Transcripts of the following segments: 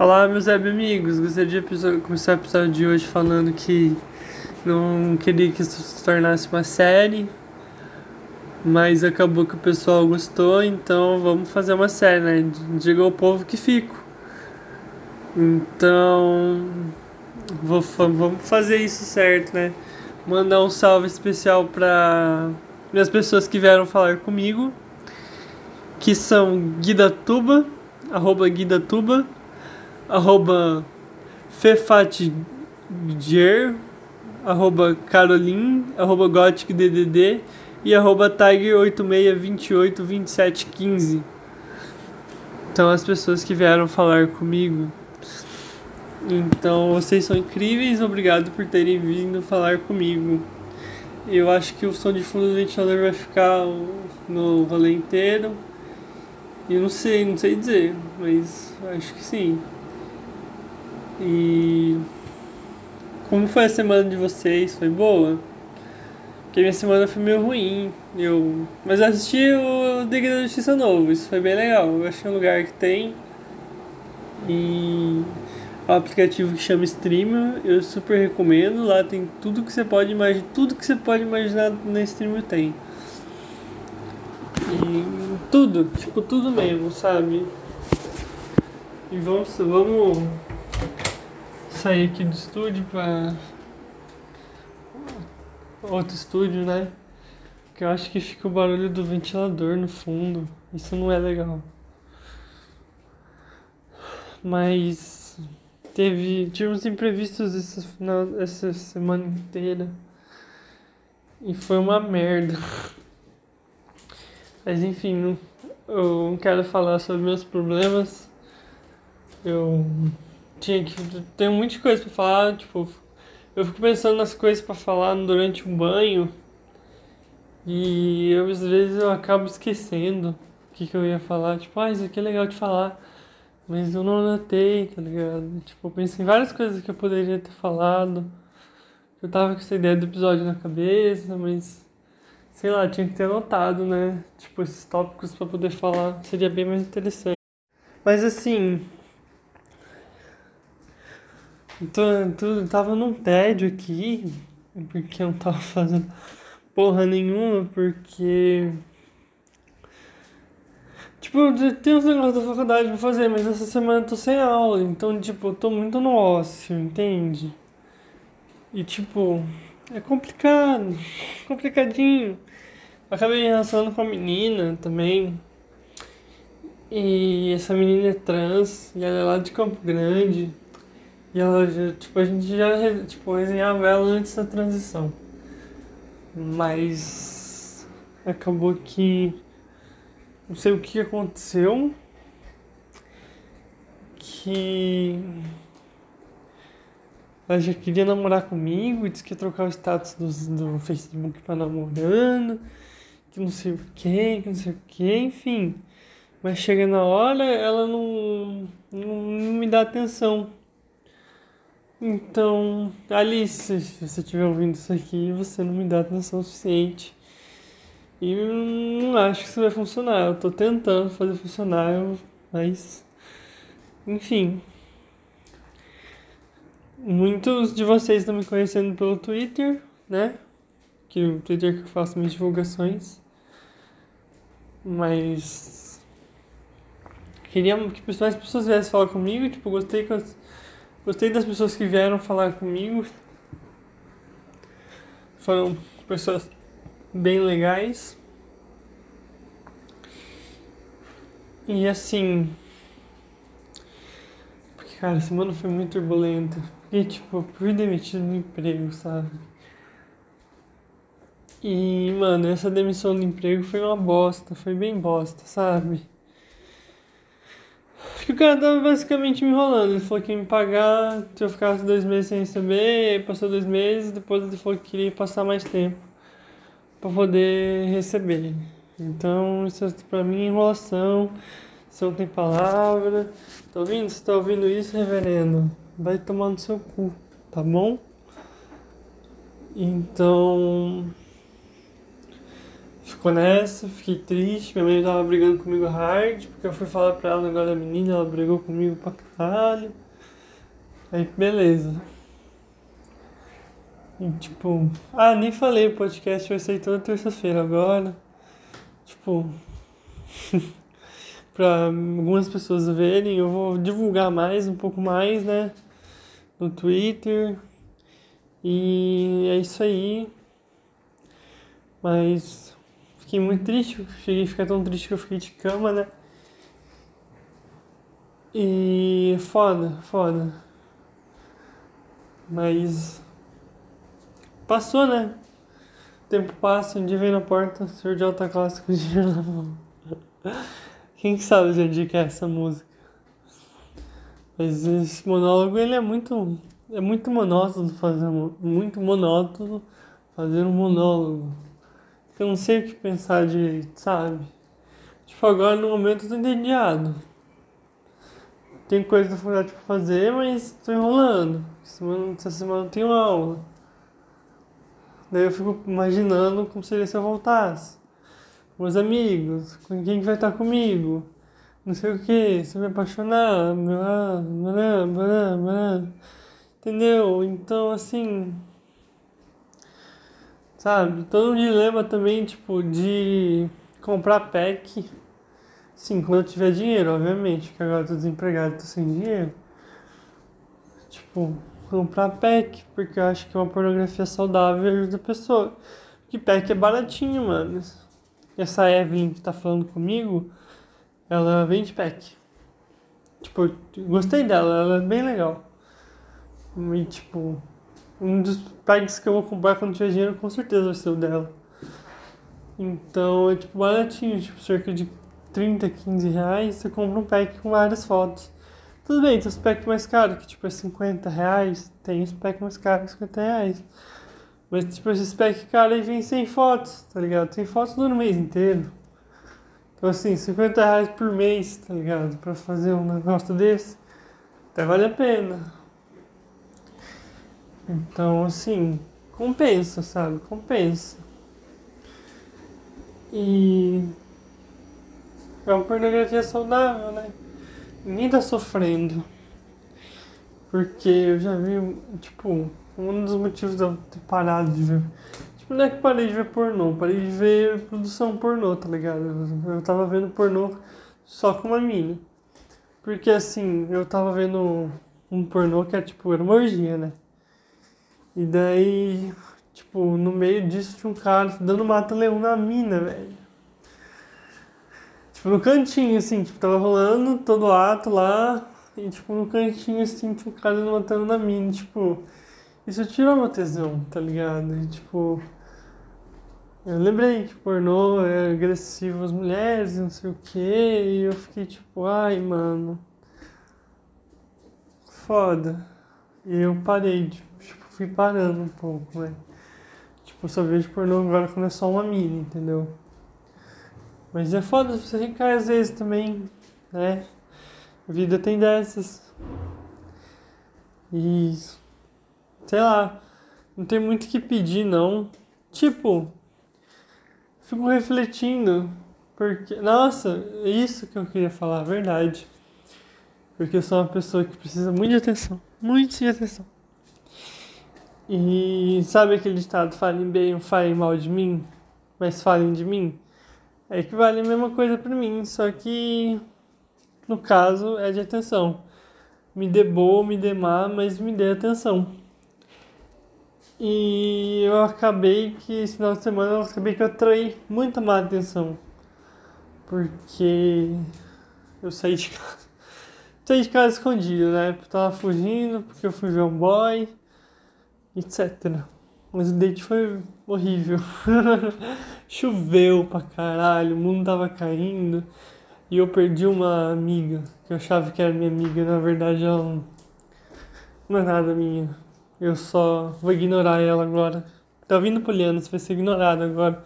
Olá, meus amigos. Gostaria de começar o episódio de hoje falando que não queria que isso se tornasse uma série, mas acabou que o pessoal gostou, então vamos fazer uma série, né? Diga ao povo que fico. Então, vou, vamos fazer isso certo, né? Mandar um salve especial para as pessoas que vieram falar comigo, que são Guidatuba, arroba Guidatuba, arroba fefatger, arroba carolin, arroba goticddd e arroba tiger86282715. Então as pessoas que vieram falar comigo. Então vocês são incríveis, obrigado por terem vindo falar comigo. Eu acho que o som de fundo do ventilador vai ficar no rolê inteiro. E não sei, não sei dizer, mas acho que sim. E como foi a semana de vocês? Foi boa? Porque minha semana foi meio ruim. Eu... Mas eu assisti o Liga da Justiça Novo, isso foi bem legal. Eu achei um lugar que tem. E o aplicativo que chama Streamer, eu super recomendo. Lá tem tudo que você pode imaginar. Tudo que você pode imaginar na Streamer tem. E tudo, tipo, tudo mesmo, sabe? E vamos, vamos sair aqui do estúdio para outro estúdio, né? Que eu acho que fica o barulho do ventilador no fundo. Isso não é legal. Mas teve tivemos imprevistos essa, final, essa semana inteira. E foi uma merda. Mas enfim, eu não quero falar sobre meus problemas. Eu tinha que. Tenho muita coisa pra falar, tipo. Eu fico pensando nas coisas para falar durante o banho. E eu, às vezes eu acabo esquecendo o que, que eu ia falar. Tipo, ah, isso aqui é legal de falar. Mas eu não anotei, tá ligado? Tipo, eu pensei em várias coisas que eu poderia ter falado. Eu tava com essa ideia do episódio na cabeça, mas. Sei lá, tinha que ter anotado, né? Tipo, esses tópicos para poder falar. Seria bem mais interessante. Mas assim, então, tu tava num tédio aqui, porque eu não tava fazendo porra nenhuma, porque. Tipo, tem uns negócios da faculdade pra fazer, mas essa semana eu tô sem aula, então, tipo, eu tô muito no ócio, entende? E, tipo, é complicado, complicadinho. acabei me relacionando com a menina também. E essa menina é trans, e ela é lá de Campo Grande. E ela, tipo, a gente já, tipo, resenhava ela antes da transição. Mas acabou que não sei o que aconteceu que ela já queria namorar comigo e disse que ia trocar o status do, do Facebook pra namorando, que não sei o que, que não sei o que, enfim. Mas chega na hora, ela não, não, não me dá atenção. Então, Alice, se você estiver ouvindo isso aqui, você não me dá atenção suficiente. E não acho que isso vai funcionar. Eu tô tentando fazer funcionar, mas. Enfim. Muitos de vocês estão me conhecendo pelo Twitter, né? Que o Twitter que eu faço minhas divulgações. Mas. Queria que mais pessoas viessem falar comigo. Tipo, gostei que as Gostei das pessoas que vieram falar comigo. Foram pessoas bem legais. E assim. Porque, cara, a semana foi muito turbulenta. E, tipo, fui demitido do emprego, sabe? E, mano, essa demissão do emprego foi uma bosta. Foi bem bosta, sabe? Que o cara tava basicamente me enrolando. Ele falou que ia me pagar se eu ficasse dois meses sem receber, aí passou dois meses, depois ele falou que queria passar mais tempo para poder receber. Então, isso é pra mim enrolação, você não tem palavra. Tá ouvindo? Você tá ouvindo isso, reverendo? Vai tomar no seu cu, tá bom? Então. Ficou nessa, fiquei triste, minha mãe tava brigando comigo hard, porque eu fui falar pra ela agora da menina, ela brigou comigo pra caralho. Aí beleza. E tipo, ah, nem falei, o podcast vai sair toda terça-feira agora. Tipo, pra algumas pessoas verem, eu vou divulgar mais, um pouco mais, né? No Twitter. E é isso aí. Mas fiquei muito triste, cheguei a ficar tão triste que eu fiquei de cama, né? E foda, foda. Mas Passou, né? O tempo passa, um dia vem na porta, senhor de alta classe com dinheiro na mão. Quem que sabe onde que é essa música? Mas esse monólogo, ele é muito... É muito monótono fazer... Muito monótono fazer um monólogo. Eu não sei o que pensar direito, sabe? Tipo, agora no momento eu tô entediado. Tem coisa da faculdade pra fazer, mas tô enrolando. Semana, essa semana eu tenho aula. Daí eu fico imaginando como seria se eu voltasse. Com meus amigos, com quem que vai estar comigo, não sei o que, se eu me apaixonar, blá, blá, blá, blá. entendeu? Então, assim, sabe, todo um dilema também, tipo, de comprar pack, sim, quando eu tiver dinheiro, obviamente, porque agora eu tô desempregado, tô sem dinheiro, tipo, comprar pack, porque eu acho que uma pornografia saudável ajuda a pessoa. Que pack é baratinho, mano. Essa Evelyn que tá falando comigo, ela vende pack. Tipo, gostei dela, ela é bem legal. E tipo, um dos packs que eu vou comprar quando tiver dinheiro com certeza vai ser o dela. Então é tipo baratinho, tipo cerca de 30, 15 reais, você compra um pack com várias fotos. Tudo bem, tem os packs mais caros, que tipo é 50 reais. Tem os packs mais caros, 50 reais. Mas tipo, esses packs caros aí vem sem fotos, tá ligado? Tem fotos no mês inteiro. Então assim, 50 reais por mês, tá ligado? Pra fazer um negócio desse, até vale a pena. Então assim, compensa, sabe? Compensa. E é uma pornografia saudável, né? ninguém tá sofrendo. Porque eu já vi, tipo, um dos motivos de eu ter parado de ver. Tipo, não é que parei de ver pornô, parei de ver produção pornô, tá ligado? Eu tava vendo pornô só com uma mina. Porque assim, eu tava vendo um pornô que é tipo, era uma orgia, né? E daí, tipo, no meio disso tinha um cara dando mata-leão na mina, velho. Tipo, no cantinho, assim, tipo, tava rolando todo o ato lá, e tipo, no cantinho, assim, tinha um cara matando na mina, tipo, isso tirou meu tesão, tá ligado? E, tipo, eu lembrei que pornô é agressivo às mulheres, não sei o que, e eu fiquei tipo, ai, mano, foda. E eu parei, tipo, fui parando um pouco, né? Tipo, só vejo pornô agora quando é só uma mina, entendeu? Mas é foda, você recai às vezes também, né? A vida tem dessas. E. Sei lá. Não tem muito o que pedir, não. Tipo. Fico refletindo. Porque. Nossa, isso que eu queria falar, verdade. Porque eu sou uma pessoa que precisa muito de atenção. Muito de atenção. E sabe aquele ditado, falem bem, falem mal de mim, mas falem de mim? É que vale a mesma coisa para mim, só que no caso é de atenção. Me dê boa, me dê má, mas me dê atenção. E eu acabei que esse final de semana eu acabei que eu atraí muita má atenção. Porque eu saí de casa. Saí de casa escondido, né? Eu tava fugindo, porque eu fui ver um boy, etc. Mas o date foi horrível. Choveu pra caralho, o mundo tava caindo. E eu perdi uma amiga, que eu achava que era minha amiga, na verdade ela não é nada minha. Eu só vou ignorar ela agora. Tá vindo Poliana, você vai ser ignorada agora.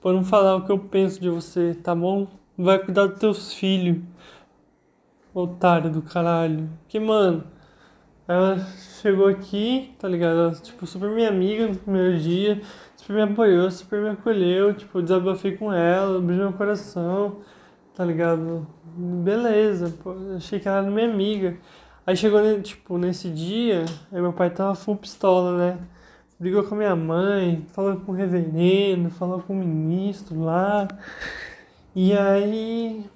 Por não falar o que eu penso de você, tá bom? Vai cuidar dos teus filhos. Otário do caralho. Que, mano, Ela chegou aqui, tá ligado? Ela, tipo, super minha amiga no primeiro dia, super me apoiou, super me acolheu, tipo, desabafei com ela, abriu meu coração, tá ligado? Beleza, pô, achei que ela era minha amiga. Aí chegou, tipo, nesse dia, aí meu pai tava full pistola, né? Brigou com a minha mãe, falou com o reverendo, falou com o ministro lá. E aí.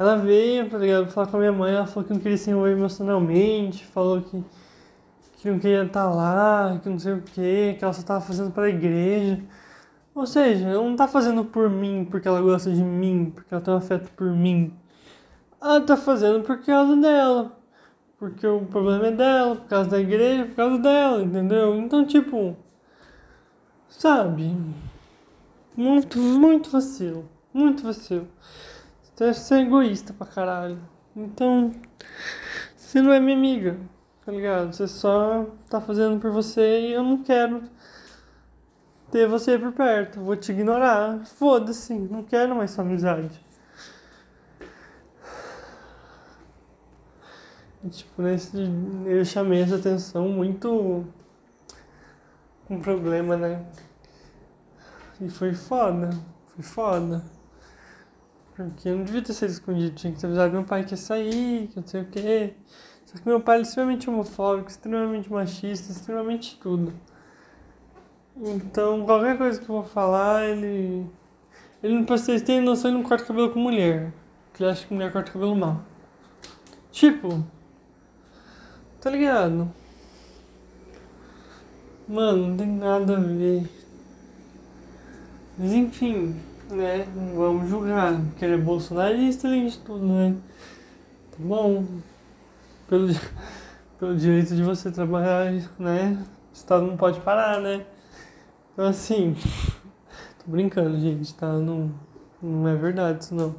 Ela veio, tá ligado? Falar com a minha mãe, ela falou que não queria se envolver emocionalmente, falou que, que não queria estar lá, que não sei o que, que ela só tava fazendo para a igreja. Ou seja, ela não tá fazendo por mim porque ela gosta de mim, porque ela tem um afeto por mim. Ela tá fazendo por causa dela. Porque o problema é dela, por causa da igreja, por causa dela, entendeu? Então, tipo. Sabe? Muito, muito vacilo. Muito vacilo. Você deve ser egoísta pra caralho. Então. Você não é minha amiga, tá ligado? Você só tá fazendo por você e eu não quero ter você por perto. Vou te ignorar. Foda-se, não quero mais sua amizade. Tipo, nesse, eu chamei essa atenção muito um problema, né? E foi foda, foi foda. Porque eu não devia ter sido escondido, tinha que ter avisado meu pai que ia sair, que não sei o quê. Só que meu pai é extremamente homofóbico, extremamente machista, extremamente tudo. Então, qualquer coisa que eu vou falar, ele. Ele não, vocês terem noção, ele não corta cabelo com mulher. Porque ele acha que mulher corta cabelo mal. Tipo, Tá ligado? Mano, não tem nada a ver. Mas enfim, né? Vamos julgar. Porque ele é bolsonarista além de tudo, né? Tá bom. Pelo, pelo direito de você trabalhar, né? O Estado não pode parar, né? Então assim. Tô brincando, gente, tá? Não, não é verdade isso não.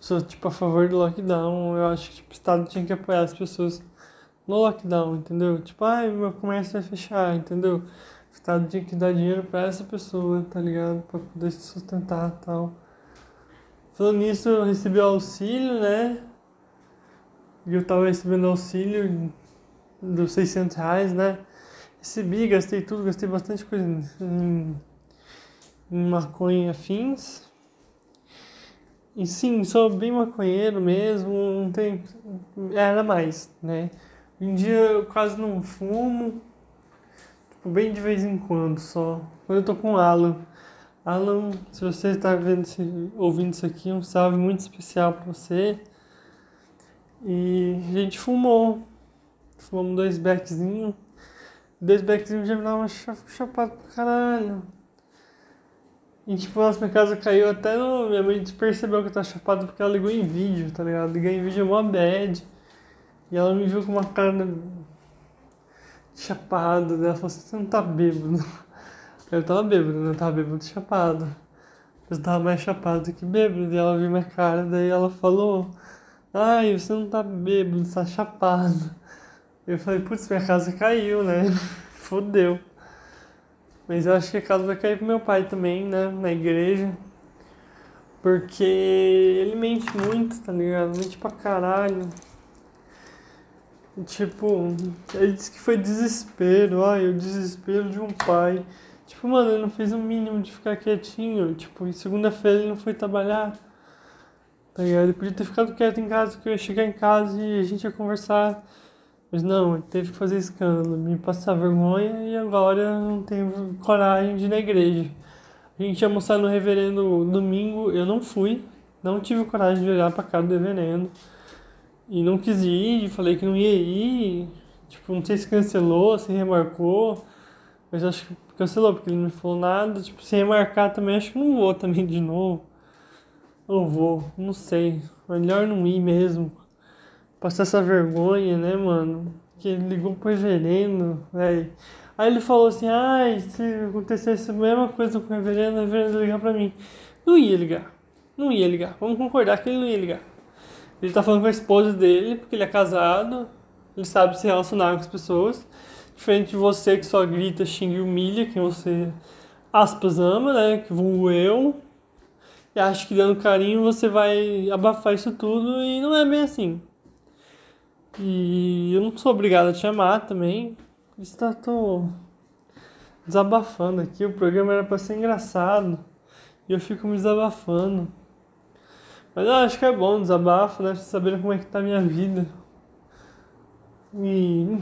Sou tipo a favor do lockdown. Eu acho que tipo, o Estado tinha que apoiar as pessoas no lockdown, entendeu? Tipo, ai, meu comércio vai fechar, entendeu? O Estado tinha que dar dinheiro pra essa pessoa, tá ligado? Pra poder se sustentar e tal. Falando nisso, eu recebi auxílio, né? E eu tava recebendo auxílio dos 600 reais, né? Recebi, gastei tudo, gastei bastante coisa em, em maconha afins. E sim, sou bem maconheiro mesmo, não tem. Era mais, né? Em dia eu quase não fumo, bem de vez em quando só. Quando eu tô com o Alan. Alan, se você está vendo, ouvindo isso aqui, um salve muito especial para você. E a gente fumou. Fumamos dois beckzinhos. Dois beckzinhos já me dá uma chapada pra caralho. E tipo, nossa, minha casa caiu até no. Minha mãe percebeu que eu tava chapado porque ela ligou em vídeo, tá ligado? Ligar em vídeo é mó bad. E ela me viu com uma cara chapada, né? Ela falou assim, você não tá bêbado. Eu tava bêbado, né? Eu tava bêbado chapado. Eu tava mais chapado que bêbado. E ela viu minha cara, daí ela falou, ai, você não tá bêbado, você tá chapado. Eu falei, putz, minha casa caiu, né? Fodeu. Mas eu acho que a casa vai cair pro meu pai também, né? Na igreja. Porque ele mente muito, tá ligado? Mente pra caralho. Tipo, ele disse que foi desespero, ai, o desespero de um pai. Tipo, mano, ele não fez o mínimo de ficar quietinho. Tipo, em segunda-feira ele não foi trabalhar. Tá ligado? Ele podia ter ficado quieto em casa, que eu ia chegar em casa e a gente ia conversar. Mas não, ele teve que fazer escândalo, me passar vergonha e agora não tenho coragem de ir na igreja. A gente ia almoçar no reverendo domingo, eu não fui, não tive coragem de olhar pra cara do reverendo. E não quis ir, falei que não ia ir. Tipo, não sei se cancelou, se remarcou. Mas acho que cancelou, porque ele não me falou nada. Tipo, se remarcar também, acho que não vou também de novo. Ou vou, não sei. Melhor não ir mesmo. Passar essa vergonha, né, mano? Que ele ligou pro reverendo, velho. Aí ele falou assim, ai, se acontecesse a mesma coisa com o reverendo, o reverendo ia ligar pra mim. Não ia ligar. Não ia ligar. Vamos concordar que ele não ia ligar. Ele tá falando com a esposa dele, porque ele é casado, ele sabe se relacionar com as pessoas. Diferente de você que só grita, xinga e humilha quem você, aspas, ama, né? Que vulgo eu. E acha que dando carinho você vai abafar isso tudo e não é bem assim. E eu não sou obrigado a te amar também. Está tô desabafando aqui. O programa era para ser engraçado. E eu fico me desabafando. Mas eu acho que é bom desabafo, né? Saber como é que tá a minha vida. E.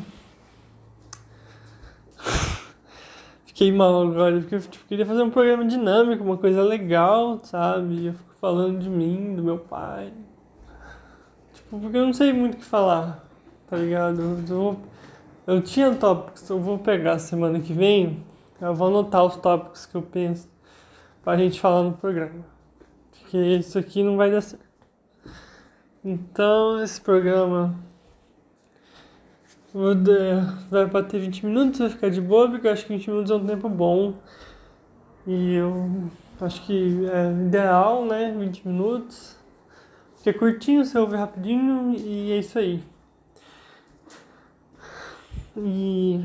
Fiquei mal agora, porque eu tipo, queria fazer um programa dinâmico, uma coisa legal, sabe? Eu fico falando de mim, do meu pai. Tipo, porque eu não sei muito o que falar, tá ligado? Eu, eu, eu tinha tópicos, eu vou pegar semana que vem, eu vou anotar os tópicos que eu penso pra gente falar no programa. Porque isso aqui não vai dar certo. Então, esse programa vai bater 20 minutos, vai ficar de boa, porque eu acho que 20 minutos é um tempo bom. E eu acho que é ideal, né? 20 minutos. Porque é curtinho, você ouve rapidinho e é isso aí. E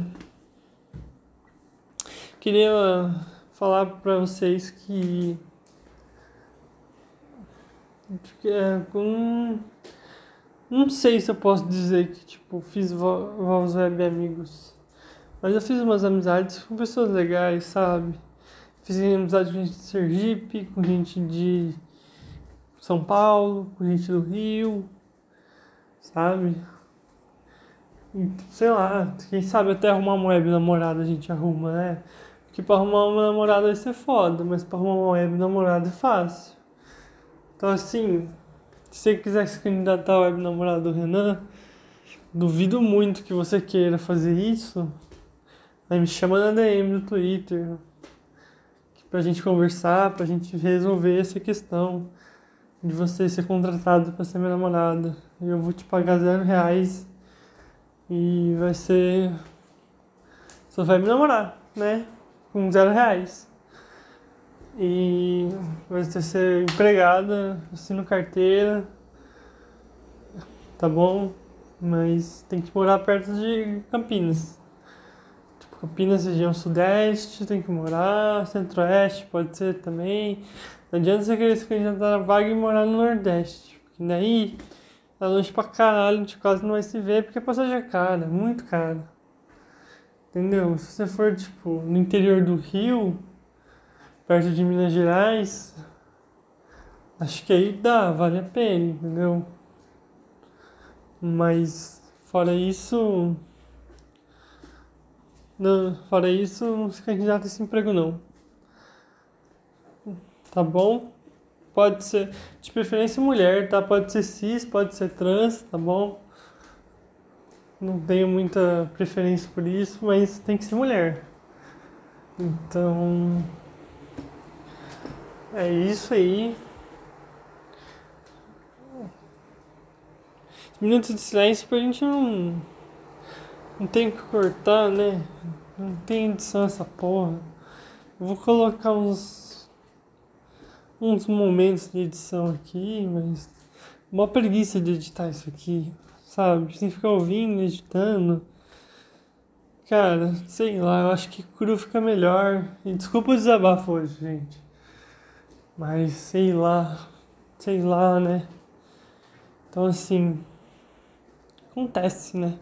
queria falar para vocês que com não sei se eu posso dizer que tipo fiz voz web amigos, mas eu fiz umas amizades com pessoas legais, sabe? Fiz amizade com gente de Sergipe, com gente de São Paulo, com gente do Rio, sabe? Sei lá, quem sabe até arrumar uma web namorada a gente arruma, né? Porque pra arrumar uma namorada vai ser foda, mas pra arrumar uma web namorada é fácil. Então assim, se você quiser se candidatar ao web namorado do Renan, duvido muito que você queira fazer isso. Aí me chama na DM do Twitter pra gente conversar, pra gente resolver essa questão de você ser contratado para ser minha namorada. Eu vou te pagar zero reais e vai ser. Você vai me namorar, né? Com zero reais. E vai ser empregada, assino carteira, tá bom? Mas tem que morar perto de Campinas. Tipo, Campinas, região sudeste, tem que morar, centro-oeste pode ser também. Não adianta você querer se candidatar na vaga e morar no Nordeste. Porque daí é longe pra caralho, a gente quase não vai se ver porque a passagem é cara, muito cara. Entendeu? Se você for, tipo, no interior do Rio, perto de Minas Gerais, acho que aí dá, vale a pena, entendeu? Mas fora isso. Não, fora isso, não se candidata a esse emprego não. Tá bom? Pode ser, de preferência mulher, tá? Pode ser cis, pode ser trans, tá bom? Não tenho muita preferência por isso, mas tem que ser mulher. Então, é isso aí. Minutos de silêncio pra gente não. Não tem que cortar, né? Não tem edição essa porra. Eu vou colocar uns. uns momentos de edição aqui, mas. Uma preguiça de editar isso aqui, sabe? Sem ficar ouvindo, editando. Cara, sei lá, eu acho que cru fica melhor. E desculpa o desabafo hoje, gente. Mas sei lá, sei lá, né? Então assim, acontece, né?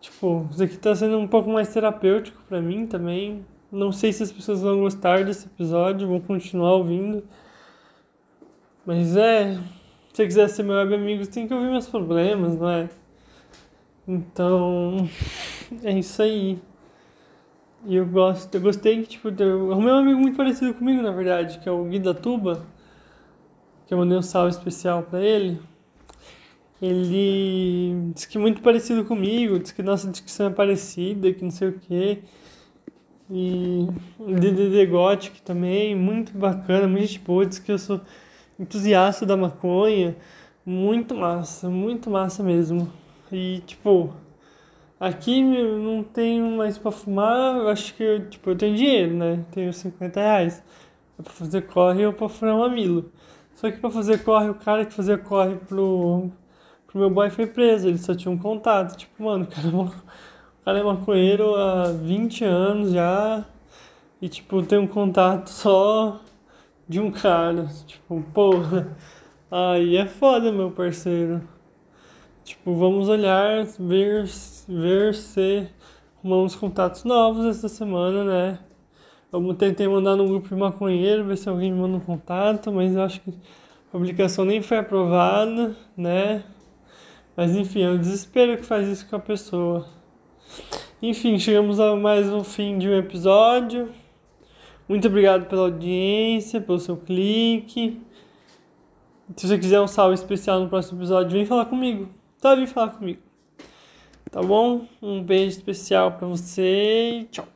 Tipo, isso aqui tá sendo um pouco mais terapêutico para mim também. Não sei se as pessoas vão gostar desse episódio, vão continuar ouvindo. Mas é, se você quiser ser meu web amigo, tem que ouvir meus problemas, não é? Então, é isso aí. E eu gosto, eu gostei que, tipo, eu arrumei um amigo muito parecido comigo, na verdade, que é o Gui da Tuba, que eu mandei um salve especial pra ele. Ele disse que é muito parecido comigo, disse que nossa descrição é parecida, que não sei o quê. E DDD Gothic também, muito bacana, muito boa, disse que eu sou entusiasta da maconha, muito massa, muito massa mesmo. E, tipo, Aqui não tenho mais pra fumar, eu acho que eu, tipo, eu tenho dinheiro, né? Tenho 50 reais. É pra fazer corre ou pra furar um mamilo. Só que pra fazer corre, o cara que fazia corre pro, pro meu boy foi preso, ele só tinha um contato. Tipo, mano, o cara, é o cara é maconheiro há 20 anos já. E tipo, tem um contato só de um cara. Tipo, porra. Aí é foda, meu parceiro. Tipo, vamos olhar, ver, ver se arrumamos contatos novos essa semana, né? Eu tentei mandar no grupo de maconheiro, ver se alguém manda um contato, mas eu acho que a publicação nem foi aprovada, né? Mas enfim, é o desespero que faz isso com a pessoa. Enfim, chegamos a mais um fim de um episódio. Muito obrigado pela audiência, pelo seu clique. Se você quiser um salve especial no próximo episódio, vem falar comigo. Tá, vem falar comigo. Tá bom? Um beijo especial para você tchau.